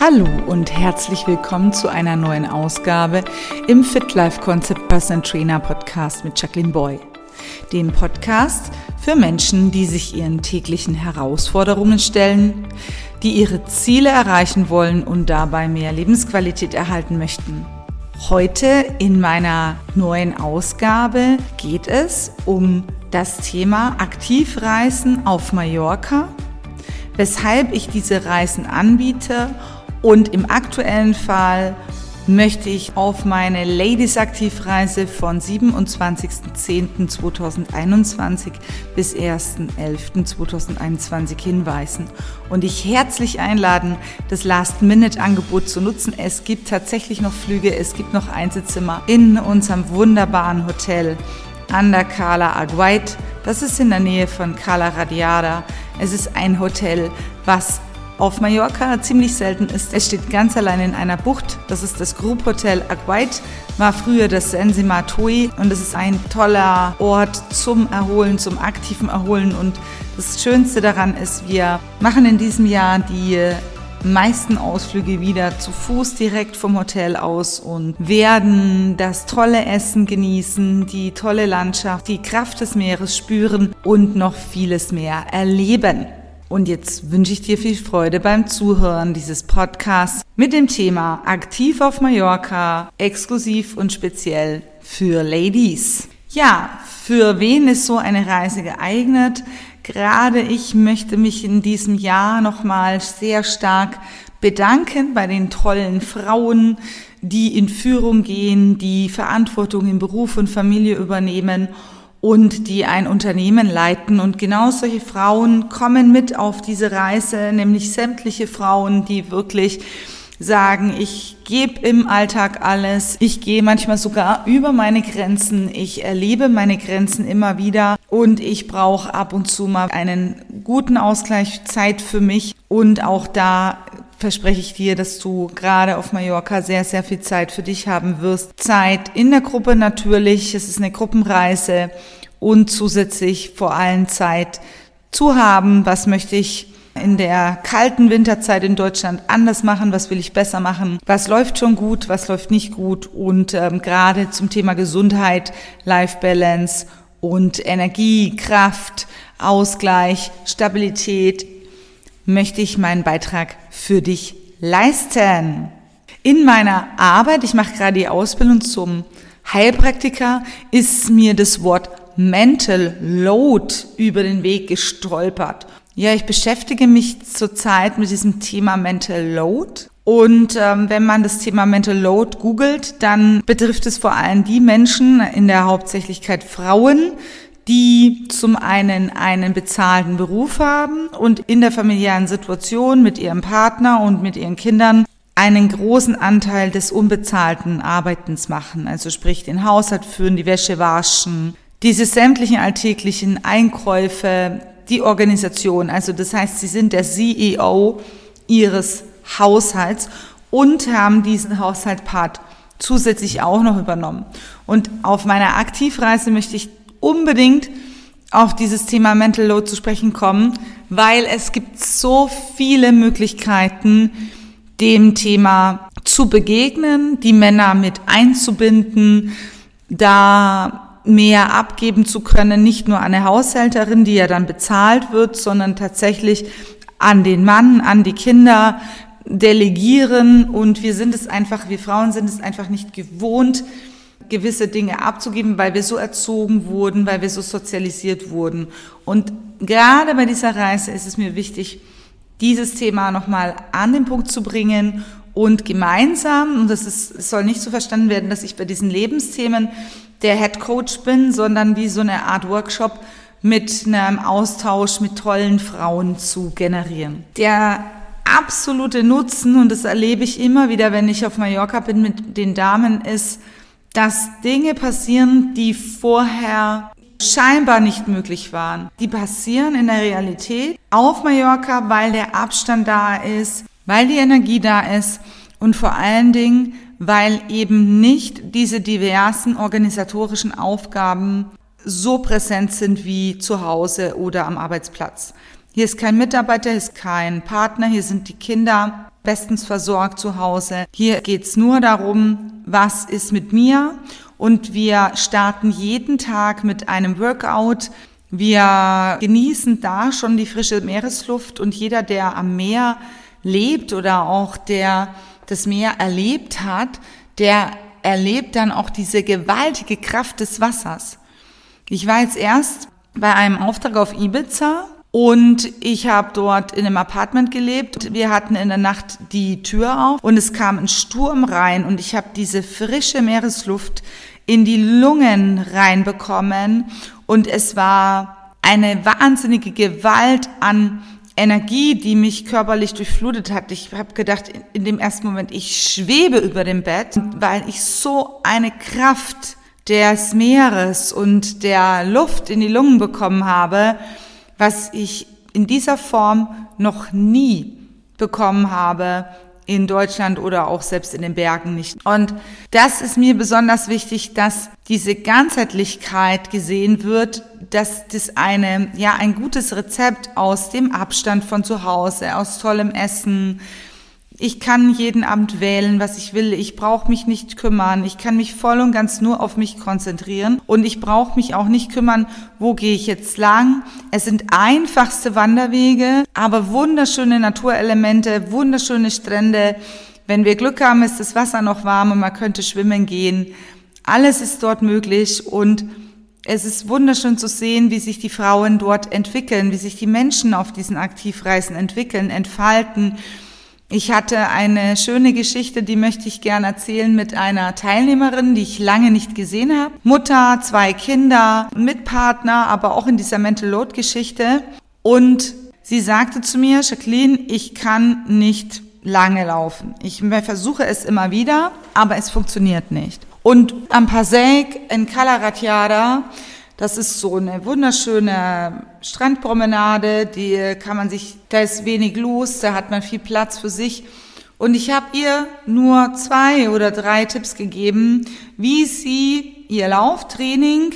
Hallo und herzlich willkommen zu einer neuen Ausgabe im Fit Life Concept Person Trainer Podcast mit Jacqueline Boy. Dem Podcast für Menschen, die sich ihren täglichen Herausforderungen stellen, die ihre Ziele erreichen wollen und dabei mehr Lebensqualität erhalten möchten. Heute in meiner neuen Ausgabe geht es um das Thema Aktivreisen auf Mallorca, weshalb ich diese Reisen anbiete und im aktuellen Fall möchte ich auf meine Ladies Aktivreise von 27.10.2021 bis 1.11.2021 hinweisen und dich herzlich einladen, das Last-Minute-Angebot zu nutzen. Es gibt tatsächlich noch Flüge, es gibt noch Einzelzimmer in unserem wunderbaren Hotel an der Cala Aguait. Das ist in der Nähe von Cala Radiada. Es ist ein Hotel, was auf Mallorca ziemlich selten ist. Es steht ganz allein in einer Bucht. Das ist das Group Hotel Aguait, war früher das Sensima Toi und es ist ein toller Ort zum Erholen, zum aktiven Erholen. Und das Schönste daran ist, wir machen in diesem Jahr die meisten Ausflüge wieder zu Fuß direkt vom Hotel aus und werden das tolle Essen genießen, die tolle Landschaft, die Kraft des Meeres spüren und noch vieles mehr erleben. Und jetzt wünsche ich dir viel Freude beim Zuhören dieses Podcasts mit dem Thema Aktiv auf Mallorca, exklusiv und speziell für Ladies. Ja, für wen ist so eine Reise geeignet? Gerade ich möchte mich in diesem Jahr nochmal sehr stark bedanken bei den tollen Frauen, die in Führung gehen, die Verantwortung in Beruf und Familie übernehmen und die ein Unternehmen leiten. Und genau solche Frauen kommen mit auf diese Reise, nämlich sämtliche Frauen, die wirklich sagen, ich gebe im Alltag alles, ich gehe manchmal sogar über meine Grenzen, ich erlebe meine Grenzen immer wieder und ich brauche ab und zu mal einen guten Ausgleich Zeit für mich und auch da verspreche ich dir, dass du gerade auf Mallorca sehr, sehr viel Zeit für dich haben wirst. Zeit in der Gruppe natürlich, es ist eine Gruppenreise und zusätzlich vor allem Zeit zu haben, was möchte ich in der kalten Winterzeit in Deutschland anders machen, was will ich besser machen, was läuft schon gut, was läuft nicht gut und ähm, gerade zum Thema Gesundheit, Life Balance und Energie, Kraft, Ausgleich, Stabilität möchte ich meinen Beitrag für dich leisten. In meiner Arbeit, ich mache gerade die Ausbildung zum Heilpraktiker, ist mir das Wort Mental Load über den Weg gestolpert. Ja, ich beschäftige mich zurzeit mit diesem Thema Mental Load. Und ähm, wenn man das Thema Mental Load googelt, dann betrifft es vor allem die Menschen, in der Hauptsächlichkeit Frauen, die zum einen einen bezahlten Beruf haben und in der familiären Situation mit ihrem Partner und mit ihren Kindern einen großen Anteil des unbezahlten Arbeitens machen. Also sprich den Haushalt führen, die Wäsche waschen, diese sämtlichen alltäglichen Einkäufe, die Organisation. Also das heißt, sie sind der CEO ihres Haushalts und haben diesen Haushaltpart zusätzlich auch noch übernommen. Und auf meiner Aktivreise möchte ich unbedingt auf dieses Thema Mental Load zu sprechen kommen, weil es gibt so viele Möglichkeiten, dem Thema zu begegnen, die Männer mit einzubinden, da mehr abgeben zu können, nicht nur an eine Haushälterin, die ja dann bezahlt wird, sondern tatsächlich an den Mann, an die Kinder delegieren. Und wir sind es einfach, wir Frauen sind es einfach nicht gewohnt, gewisse Dinge abzugeben, weil wir so erzogen wurden, weil wir so sozialisiert wurden. Und gerade bei dieser Reise ist es mir wichtig, dieses Thema nochmal an den Punkt zu bringen und gemeinsam, und das ist, soll nicht so verstanden werden, dass ich bei diesen Lebensthemen der Head Coach bin, sondern wie so eine Art Workshop mit einem Austausch mit tollen Frauen zu generieren. Der absolute Nutzen, und das erlebe ich immer wieder, wenn ich auf Mallorca bin mit den Damen, ist, dass Dinge passieren, die vorher scheinbar nicht möglich waren. Die passieren in der Realität auf Mallorca, weil der Abstand da ist, weil die Energie da ist und vor allen Dingen, weil eben nicht diese diversen organisatorischen Aufgaben so präsent sind wie zu Hause oder am Arbeitsplatz. Hier ist kein Mitarbeiter, hier ist kein Partner, hier sind die Kinder bestens versorgt zu Hause. Hier geht's nur darum, was ist mit mir und wir starten jeden Tag mit einem Workout. Wir genießen da schon die frische Meeresluft und jeder, der am Meer lebt oder auch der das Meer erlebt hat, der erlebt dann auch diese gewaltige Kraft des Wassers. Ich war jetzt erst bei einem Auftrag auf Ibiza und ich habe dort in einem Apartment gelebt. Wir hatten in der Nacht die Tür auf und es kam ein Sturm rein und ich habe diese frische Meeresluft in die Lungen reinbekommen und es war eine wahnsinnige Gewalt an Energie, die mich körperlich durchflutet hat. Ich habe gedacht, in dem ersten Moment, ich schwebe über dem Bett, weil ich so eine Kraft des Meeres und der Luft in die Lungen bekommen habe, was ich in dieser Form noch nie bekommen habe in Deutschland oder auch selbst in den Bergen nicht. Und das ist mir besonders wichtig, dass diese Ganzheitlichkeit gesehen wird, dass das eine, ja, ein gutes Rezept aus dem Abstand von zu Hause, aus tollem Essen, ich kann jeden Abend wählen, was ich will. Ich brauche mich nicht kümmern. Ich kann mich voll und ganz nur auf mich konzentrieren. Und ich brauche mich auch nicht kümmern, wo gehe ich jetzt lang. Es sind einfachste Wanderwege, aber wunderschöne Naturelemente, wunderschöne Strände. Wenn wir Glück haben, ist das Wasser noch warm und man könnte schwimmen gehen. Alles ist dort möglich und es ist wunderschön zu sehen, wie sich die Frauen dort entwickeln, wie sich die Menschen auf diesen Aktivreisen entwickeln, entfalten ich hatte eine schöne Geschichte, die möchte ich gerne erzählen mit einer Teilnehmerin, die ich lange nicht gesehen habe. Mutter, zwei Kinder, Mitpartner, aber auch in dieser Mental Load Geschichte. Und sie sagte zu mir, Jacqueline, ich kann nicht lange laufen. Ich versuche es immer wieder, aber es funktioniert nicht. Und am Passaic in Calaratiada das ist so eine wunderschöne Strandpromenade, die kann man sich, da ist wenig los, da hat man viel Platz für sich. Und ich habe ihr nur zwei oder drei Tipps gegeben, wie sie ihr Lauftraining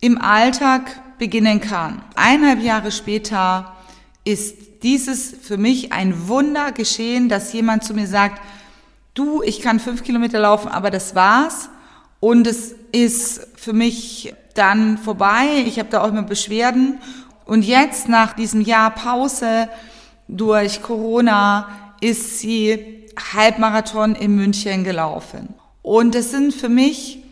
im Alltag beginnen kann. Eineinhalb Jahre später ist dieses für mich ein Wunder geschehen, dass jemand zu mir sagt, du, ich kann fünf Kilometer laufen, aber das war's. Und es ist für mich dann vorbei. Ich habe da auch immer Beschwerden. Und jetzt, nach diesem Jahr Pause durch Corona, ist sie Halbmarathon in München gelaufen. Und das sind für mich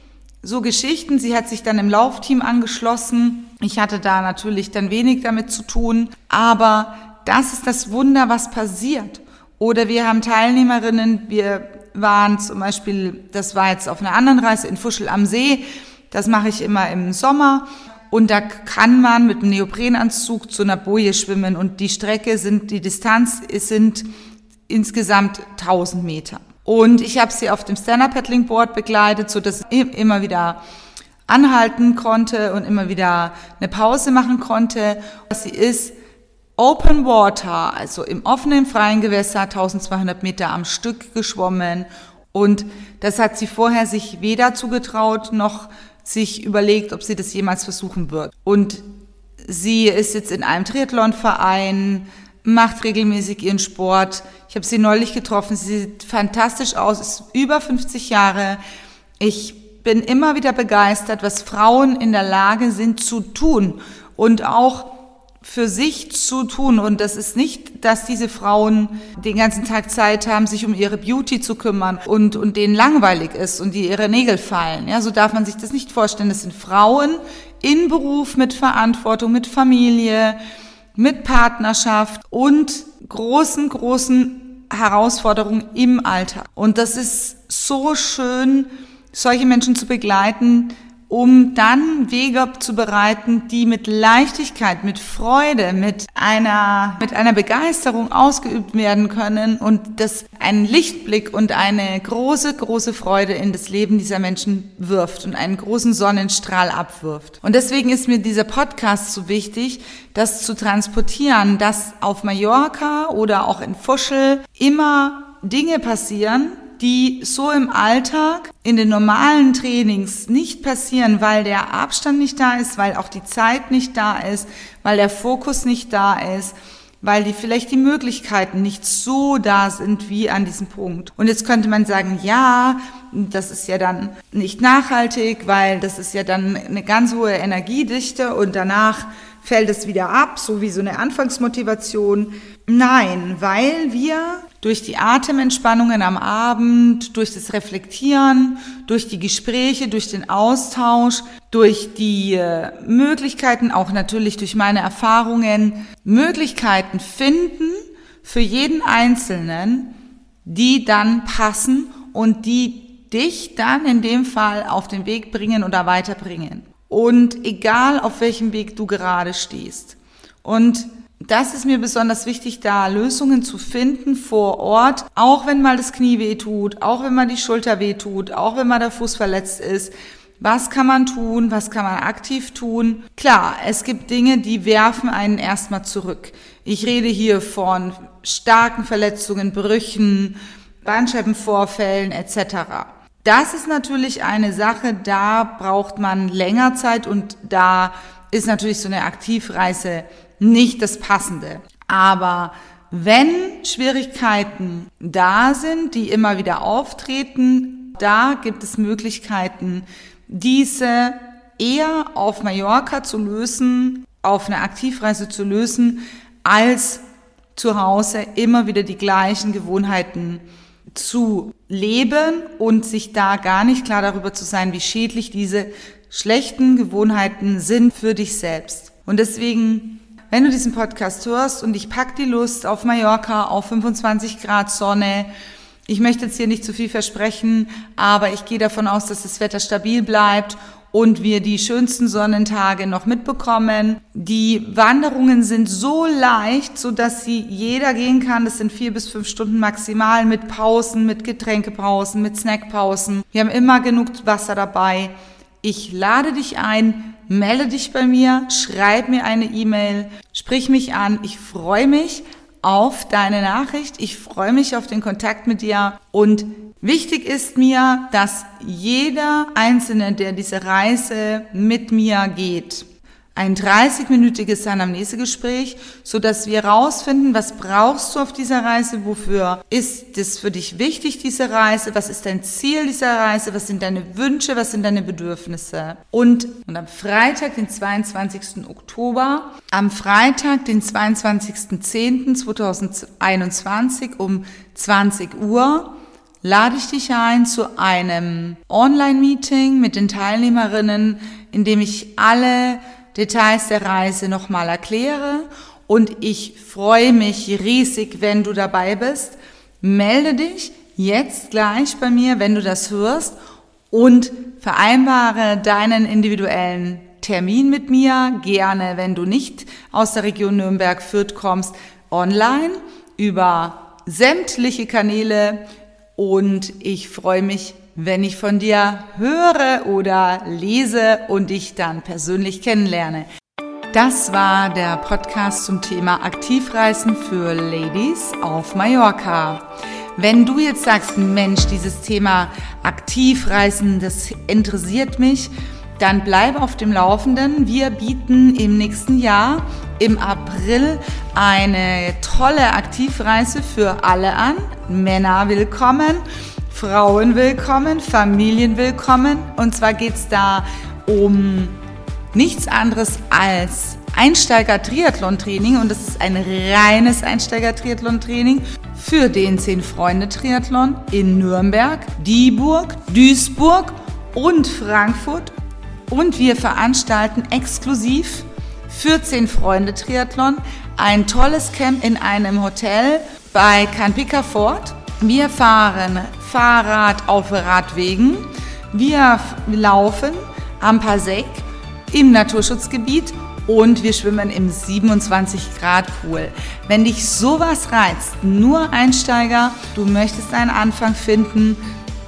so Geschichten. Sie hat sich dann im Laufteam angeschlossen. Ich hatte da natürlich dann wenig damit zu tun. Aber das ist das Wunder, was passiert. Oder wir haben Teilnehmerinnen, wir waren zum Beispiel, das war jetzt auf einer anderen Reise in Fuschel am See, das mache ich immer im Sommer. Und da kann man mit einem Neoprenanzug zu einer Boje schwimmen und die Strecke sind, die Distanz sind insgesamt 1000 Meter. Und ich habe sie auf dem Stand-Up-Paddling-Board begleitet, so dass ich immer wieder anhalten konnte und immer wieder eine Pause machen konnte. Sie ist Open Water, also im offenen freien Gewässer, 1200 Meter am Stück geschwommen. Und das hat sie vorher sich weder zugetraut noch sich überlegt, ob sie das jemals versuchen wird. Und sie ist jetzt in einem Triathlonverein, macht regelmäßig ihren Sport. Ich habe sie neulich getroffen. Sie sieht fantastisch aus, ist über 50 Jahre. Ich bin immer wieder begeistert, was Frauen in der Lage sind zu tun und auch für sich zu tun. Und das ist nicht, dass diese Frauen den ganzen Tag Zeit haben, sich um ihre Beauty zu kümmern und, und denen langweilig ist und die ihre Nägel fallen. Ja, so darf man sich das nicht vorstellen. Das sind Frauen in Beruf mit Verantwortung, mit Familie, mit Partnerschaft und großen, großen Herausforderungen im Alltag. Und das ist so schön, solche Menschen zu begleiten, um dann Wege zu bereiten, die mit Leichtigkeit, mit Freude, mit einer, mit einer Begeisterung ausgeübt werden können und das einen Lichtblick und eine große, große Freude in das Leben dieser Menschen wirft und einen großen Sonnenstrahl abwirft. Und deswegen ist mir dieser Podcast so wichtig, das zu transportieren, dass auf Mallorca oder auch in Fuschel immer Dinge passieren, die so im Alltag in den normalen Trainings nicht passieren, weil der Abstand nicht da ist, weil auch die Zeit nicht da ist, weil der Fokus nicht da ist, weil die vielleicht die Möglichkeiten nicht so da sind wie an diesem Punkt. Und jetzt könnte man sagen, ja, das ist ja dann nicht nachhaltig, weil das ist ja dann eine ganz hohe Energiedichte und danach fällt es wieder ab, so wie so eine Anfangsmotivation. Nein, weil wir durch die Atementspannungen am Abend, durch das Reflektieren, durch die Gespräche, durch den Austausch, durch die äh, Möglichkeiten, auch natürlich durch meine Erfahrungen, Möglichkeiten finden für jeden Einzelnen, die dann passen und die dich dann in dem Fall auf den Weg bringen oder weiterbringen. Und egal auf welchem Weg du gerade stehst. Und das ist mir besonders wichtig, da Lösungen zu finden vor Ort, auch wenn mal das Knie weh tut, auch wenn mal die Schulter weh tut, auch wenn mal der Fuß verletzt ist. Was kann man tun? Was kann man aktiv tun? Klar, es gibt Dinge, die werfen einen erstmal zurück. Ich rede hier von starken Verletzungen, Brüchen, Bandscheibenvorfällen etc. Das ist natürlich eine Sache, da braucht man länger Zeit und da ist natürlich so eine Aktivreise nicht das Passende. Aber wenn Schwierigkeiten da sind, die immer wieder auftreten, da gibt es Möglichkeiten, diese eher auf Mallorca zu lösen, auf eine Aktivreise zu lösen, als zu Hause immer wieder die gleichen Gewohnheiten zu leben und sich da gar nicht klar darüber zu sein, wie schädlich diese schlechten Gewohnheiten sind für dich selbst. Und deswegen wenn du diesen Podcast hörst und ich pack die Lust auf Mallorca auf 25 Grad Sonne, ich möchte jetzt hier nicht zu viel versprechen, aber ich gehe davon aus, dass das Wetter stabil bleibt und wir die schönsten Sonnentage noch mitbekommen. Die Wanderungen sind so leicht, so dass sie jeder gehen kann. Das sind vier bis fünf Stunden maximal mit Pausen, mit Getränkepausen, mit Snackpausen. Wir haben immer genug Wasser dabei. Ich lade dich ein, melde dich bei mir, schreib mir eine E-Mail, sprich mich an. Ich freue mich auf deine Nachricht. Ich freue mich auf den Kontakt mit dir. Und wichtig ist mir, dass jeder Einzelne, der diese Reise mit mir geht, ein 30-minütiges Anamnesegespräch, so dass wir rausfinden, was brauchst du auf dieser Reise, wofür ist es für dich wichtig, diese Reise, was ist dein Ziel dieser Reise, was sind deine Wünsche, was sind deine Bedürfnisse. Und, und am Freitag, den 22. Oktober, am Freitag, den 22.10.2021 um 20 Uhr, lade ich dich ein zu einem Online-Meeting mit den Teilnehmerinnen, in dem ich alle Details der Reise nochmal erkläre. Und ich freue mich riesig, wenn du dabei bist. Melde dich jetzt gleich bei mir, wenn du das hörst. Und vereinbare deinen individuellen Termin mit mir, gerne, wenn du nicht aus der Region Nürnberg-Fürth kommst, online über sämtliche Kanäle. Und ich freue mich wenn ich von dir höre oder lese und dich dann persönlich kennenlerne. Das war der Podcast zum Thema Aktivreisen für Ladies auf Mallorca. Wenn du jetzt sagst, Mensch, dieses Thema Aktivreisen, das interessiert mich, dann bleib auf dem Laufenden. Wir bieten im nächsten Jahr im April eine tolle Aktivreise für alle an. Männer willkommen. Frauen willkommen, Familien willkommen. Und zwar geht es da um nichts anderes als Einsteiger-Triathlon-Training und das ist ein reines Einsteiger-Triathlon-Training für den Zehn-Freunde-Triathlon in Nürnberg, Dieburg, Duisburg und Frankfurt. Und wir veranstalten exklusiv für Zehn-Freunde-Triathlon ein tolles Camp in einem Hotel bei Canpica Fort. Wir fahren Fahrrad auf Radwegen. Wir laufen am Pasek im Naturschutzgebiet und wir schwimmen im 27 Grad Pool. Wenn dich sowas reizt, nur Einsteiger, du möchtest einen Anfang finden,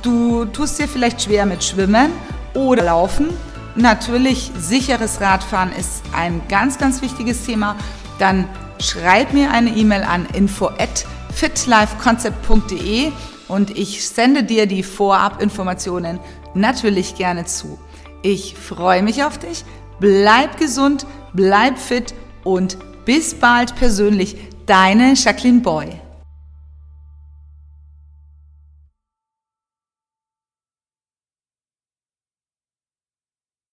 du tust dir vielleicht schwer mit Schwimmen oder Laufen. Natürlich, sicheres Radfahren ist ein ganz, ganz wichtiges Thema. Dann schreib mir eine E-Mail an info at fitlifeconcept.de und ich sende dir die Vorabinformationen natürlich gerne zu. Ich freue mich auf dich, bleib gesund, bleib fit und bis bald persönlich, Deine Jacqueline Boy.